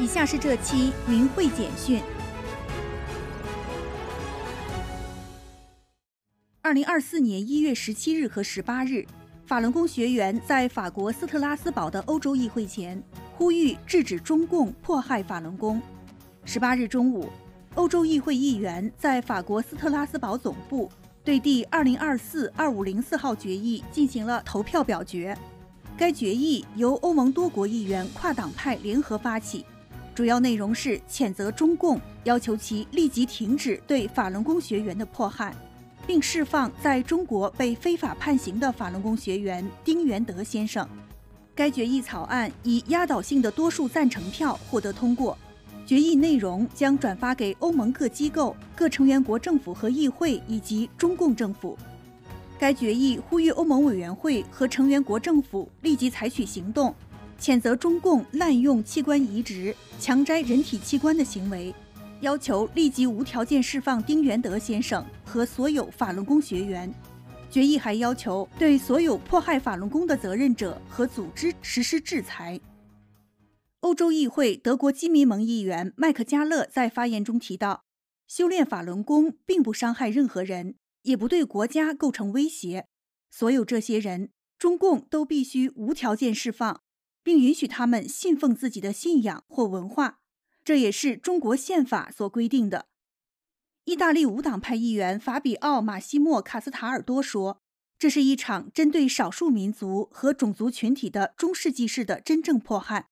以下是这期云会简讯。二零二四年一月十七日和十八日，法轮功学员在法国斯特拉斯堡的欧洲议会前呼吁制止中共迫害法轮功。十八日中午，欧洲议会议员在法国斯特拉斯堡总部对第二零二四二五零四号决议进行了投票表决。该决议由欧盟多国议员跨党派联合发起，主要内容是谴责中共，要求其立即停止对法轮功学员的迫害。并释放在中国被非法判刑的法轮功学员丁元德先生。该决议草案以压倒性的多数赞成票获得通过。决议内容将转发给欧盟各机构、各成员国政府和议会以及中共政府。该决议呼吁欧盟委员会和成员国政府立即采取行动，谴责中共滥用器官移植、强摘人体器官的行为。要求立即无条件释放丁元德先生和所有法轮功学员。决议还要求对所有迫害法轮功的责任者和组织实施制裁。欧洲议会德国基民盟议员麦克加勒在发言中提到，修炼法轮功并不伤害任何人，也不对国家构成威胁。所有这些人，中共都必须无条件释放，并允许他们信奉自己的信仰或文化。这也是中国宪法所规定的。意大利无党派议员法比奥·马西莫·卡斯塔尔多说：“这是一场针对少数民族和种族群体的中世纪式的真正迫害。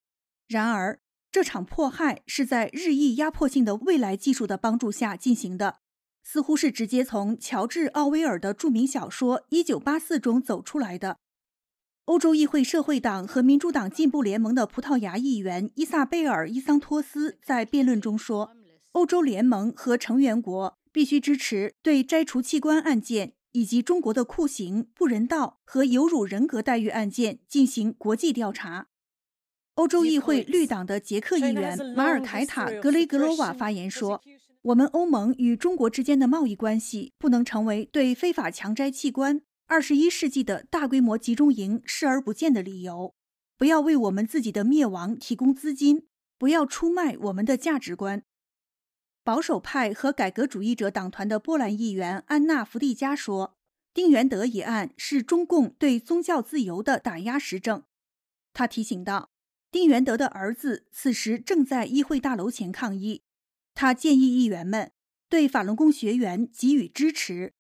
然而，这场迫害是在日益压迫性的未来技术的帮助下进行的，似乎是直接从乔治·奥威尔的著名小说《一九八四》中走出来的。”欧洲议会社会党和民主党进步联盟的葡萄牙议员伊萨贝尔·伊桑托斯在辩论中说：“欧洲联盟和成员国必须支持对摘除器官案件以及中国的酷刑、不人道和有辱人格待遇案件进行国际调查。”欧洲议会绿党的捷克议员马尔凯塔·格雷格罗瓦发言说：“我们欧盟与中国之间的贸易关系不能成为对非法强摘器官。”二十一世纪的大规模集中营视而不见的理由，不要为我们自己的灭亡提供资金，不要出卖我们的价值观。保守派和改革主义者党团的波兰议员安娜·弗蒂加说：“丁元德一案是中共对宗教自由的打压实证。”他提醒道：“丁元德的儿子此时正在议会大楼前抗议。”他建议议员们对法轮功学员给予支持。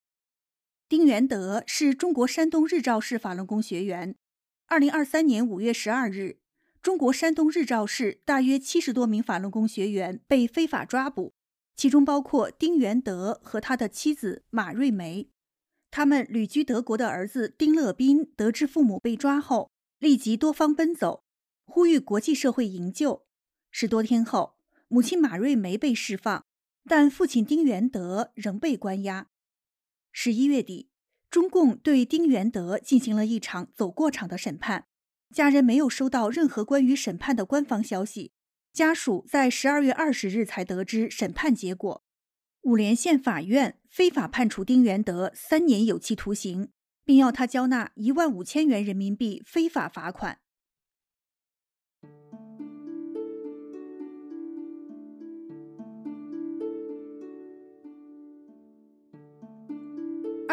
丁元德是中国山东日照市法轮功学员。二零二三年五月十二日，中国山东日照市大约七十多名法轮功学员被非法抓捕，其中包括丁元德和他的妻子马瑞梅。他们旅居德国的儿子丁乐斌得知父母被抓后，立即多方奔走，呼吁国际社会营救。十多天后，母亲马瑞梅被释放，但父亲丁元德仍被关押。十一月底，中共对丁元德进行了一场走过场的审判，家人没有收到任何关于审判的官方消息。家属在十二月二十日才得知审判结果，五连县法院非法判处丁元德三年有期徒刑，并要他交纳一万五千元人民币非法罚款。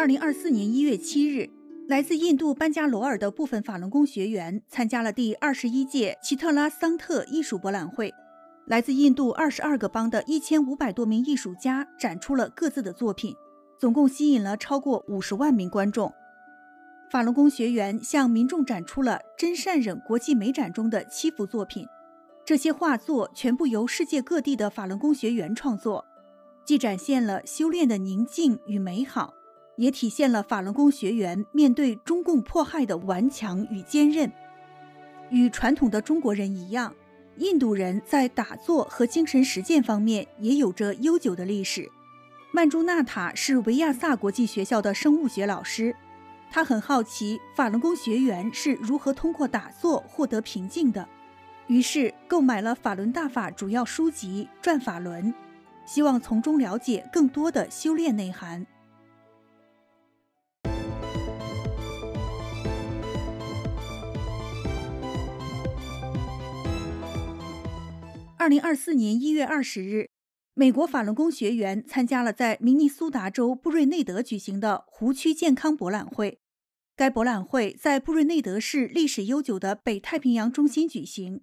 二零二四年一月七日，来自印度班加罗尔的部分法轮功学员参加了第二十一届奇特拉桑特艺术博览会。来自印度二十二个邦的一千五百多名艺术家展出了各自的作品，总共吸引了超过五十万名观众。法轮功学员向民众展出了“真善忍”国际美展中的七幅作品，这些画作全部由世界各地的法轮功学员创作，既展现了修炼的宁静与美好。也体现了法轮功学员面对中共迫害的顽强与坚韧。与传统的中国人一样，印度人在打坐和精神实践方面也有着悠久的历史。曼珠纳塔是维亚萨国际学校的生物学老师，他很好奇法轮功学员是如何通过打坐获得平静的，于是购买了法轮大法主要书籍《转法轮》，希望从中了解更多的修炼内涵。二零二四年一月二十日，美国法轮功学员参加了在明尼苏达州布瑞内德举行的湖区健康博览会。该博览会在布瑞内德市历史悠久的北太平洋中心举行。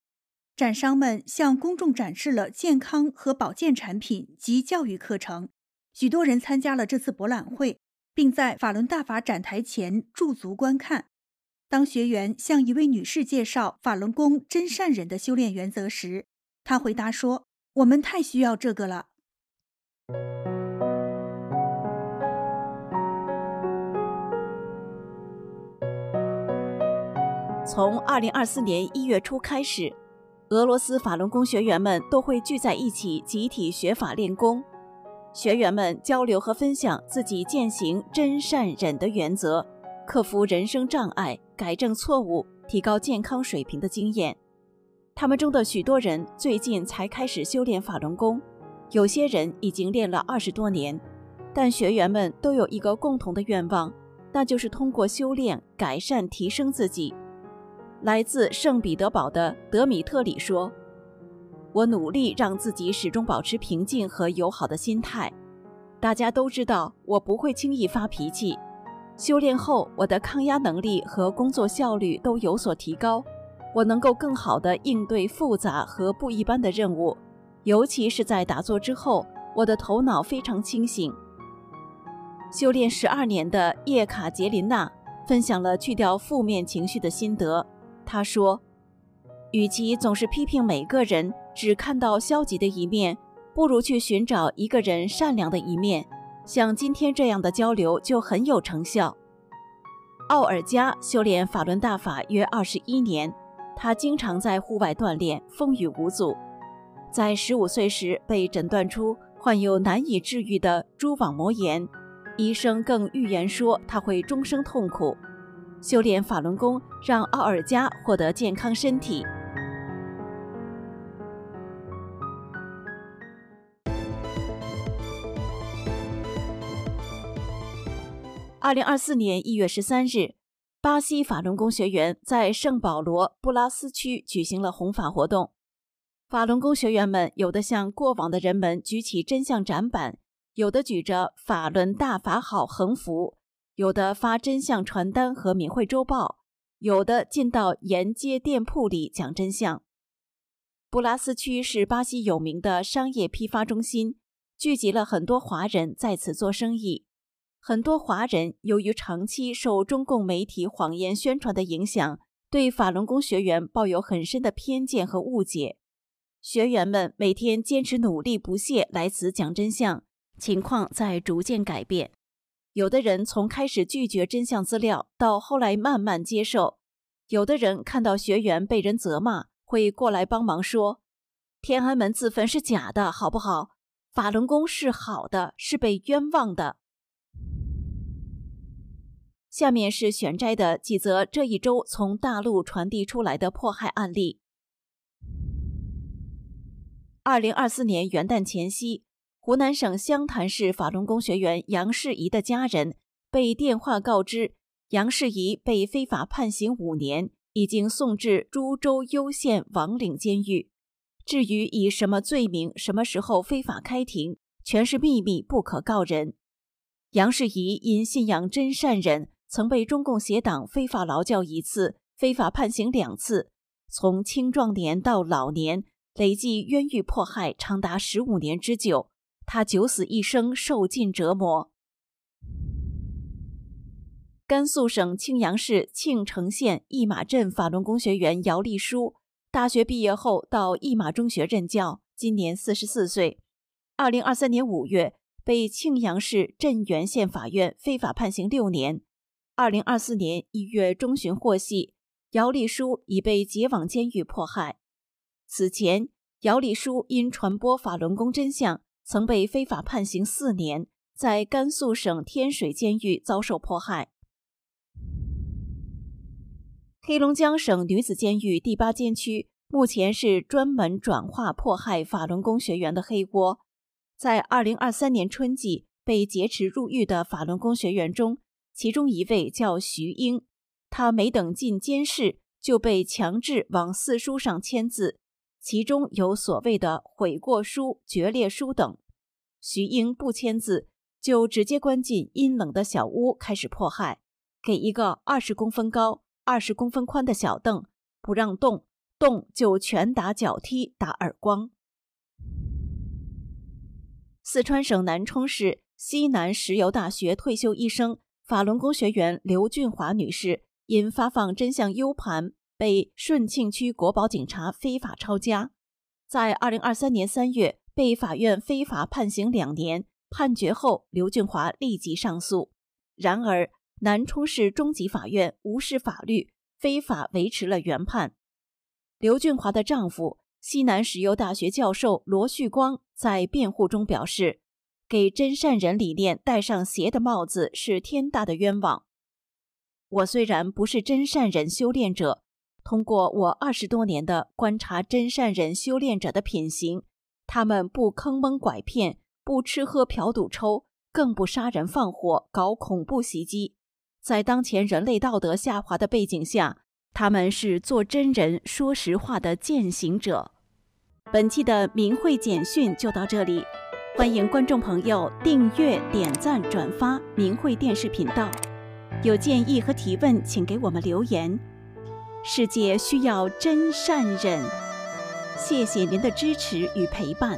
展商们向公众展示了健康和保健产品及教育课程。许多人参加了这次博览会，并在法轮大法展台前驻足观看。当学员向一位女士介绍法轮功真善忍的修炼原则时，他回答说：“我们太需要这个了。”从二零二四年一月初开始。俄罗斯法轮功学员们都会聚在一起，集体学法练功。学员们交流和分享自己践行真善忍的原则，克服人生障碍，改正错误，提高健康水平的经验。他们中的许多人最近才开始修炼法轮功，有些人已经练了二十多年。但学员们都有一个共同的愿望，那就是通过修炼改善、提升自己。来自圣彼得堡的德米特里说：“我努力让自己始终保持平静和友好的心态。大家都知道我不会轻易发脾气。修炼后，我的抗压能力和工作效率都有所提高。我能够更好地应对复杂和不一般的任务，尤其是在打坐之后，我的头脑非常清醒。”修炼十二年的叶卡捷琳娜分享了去掉负面情绪的心得。她说：“与其总是批评每个人，只看到消极的一面，不如去寻找一个人善良的一面。像今天这样的交流就很有成效。”奥尔加修炼法轮大法约二十一年，他经常在户外锻炼，风雨无阻。在十五岁时被诊断出患有难以治愈的蛛网膜炎，医生更预言说他会终生痛苦。修炼法轮功，让奥尔加获得健康身体。二零二四年一月十三日，巴西法轮功学员在圣保罗布拉斯区举行了弘法活动。法轮功学员们有的向过往的人们举起真相展板，有的举着“法轮大法好”横幅。有的发真相传单和闽汇周报，有的进到沿街店铺里讲真相。布拉斯区是巴西有名的商业批发中心，聚集了很多华人在此做生意。很多华人由于长期受中共媒体谎言宣传的影响，对法轮功学员抱有很深的偏见和误解。学员们每天坚持努力不懈来此讲真相，情况在逐渐改变。有的人从开始拒绝真相资料，到后来慢慢接受；有的人看到学员被人责骂，会过来帮忙说：“天安门自焚是假的，好不好？法轮功是好的，是被冤枉的。”下面是选摘的几则这一周从大陆传递出来的迫害案例。二零二四年元旦前夕。湖南省湘潭市法轮功学员杨世仪的家人被电话告知，杨世仪被非法判刑五年，已经送至株洲攸县王岭监狱。至于以什么罪名、什么时候非法开庭，全是秘密，不可告人。杨世仪因信仰真善忍，曾被中共邪党非法劳教一次，非法判刑两次，从青壮年到老年，累计冤狱迫害长达十五年之久。他九死一生，受尽折磨。甘肃省庆阳市庆城县义马镇法轮功学员姚丽书，大学毕业后到义马中学任教，今年四十四岁。二零二三年五月，被庆阳市镇原县法院非法判刑六年。二零二四年一月中旬获悉，姚丽书已被解往监狱迫害。此前，姚丽书因传播法轮功真相。曾被非法判刑四年，在甘肃省天水监狱遭受迫害。黑龙江省女子监狱第八监区目前是专门转化迫害法轮功学员的黑锅。在二零二三年春季被劫持入狱的法轮功学员中，其中一位叫徐英，他没等进监室就被强制往四书上签字，其中有所谓的悔过书、决裂书等。徐英不签字，就直接关进阴冷的小屋开始迫害，给一个二十公分高、二十公分宽的小凳，不让动，动就拳打脚踢、打耳光。四川省南充市西南石油大学退休医生、法轮功学员刘俊华女士，因发放真相 U 盘。被顺庆区国保警察非法抄家，在二零二三年三月被法院非法判刑两年。判决后，刘俊华立即上诉。然而，南充市中级法院无视法律，非法维持了原判。刘俊华的丈夫西南石油大学教授罗旭光在辩护中表示：“给真善人理念戴上邪的帽子是天大的冤枉。我虽然不是真善人修炼者。”通过我二十多年的观察，真善人修炼者的品行，他们不坑蒙拐骗，不吃喝嫖赌抽，更不杀人放火搞恐怖袭击。在当前人类道德下滑的背景下，他们是做真人说实话的践行者。本期的明慧简讯就到这里，欢迎观众朋友订阅、点赞、转发明慧电视频道。有建议和提问，请给我们留言。世界需要真善忍，谢谢您的支持与陪伴。